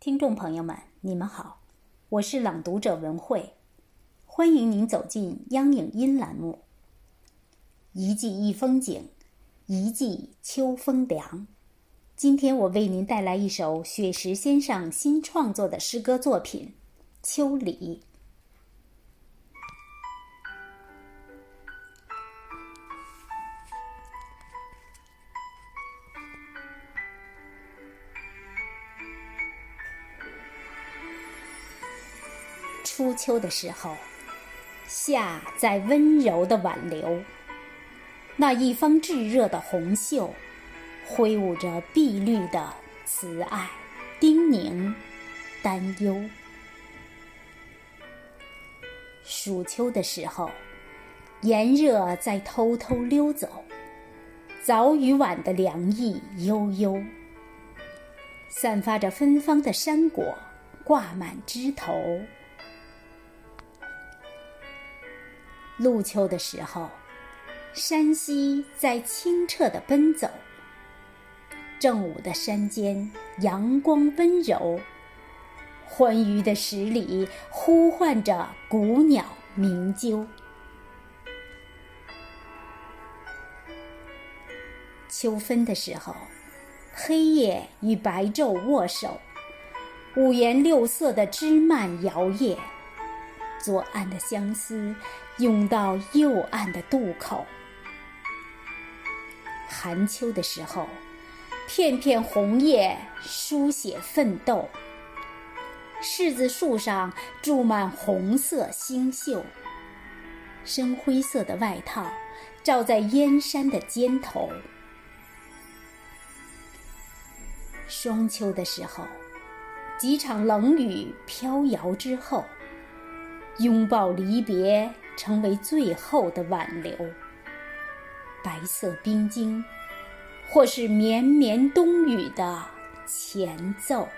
听众朋友们，你们好，我是朗读者文慧，欢迎您走进央影音栏目。一季一风景，一季秋风凉。今天我为您带来一首雪石先生新创作的诗歌作品《秋里》。初秋的时候，夏在温柔的挽留。那一方炙热的红袖，挥舞着碧绿的慈爱、叮咛、担忧。暑秋的时候，炎热在偷偷溜走，早与晚的凉意悠悠，散发着芬芳的山果挂满枝头。入秋的时候，山溪在清澈的奔走。正午的山间，阳光温柔。欢愉的十里呼唤着古鸟鸣啾。秋分的时候，黑夜与白昼握手，五颜六色的枝蔓摇曳。左岸的相思涌到右岸的渡口。寒秋的时候，片片红叶书写奋斗。柿子树上住满红色星宿，深灰色的外套罩在燕山的肩头。霜秋的时候，几场冷雨飘摇之后。拥抱离别，成为最后的挽留。白色冰晶，或是绵绵冬雨的前奏。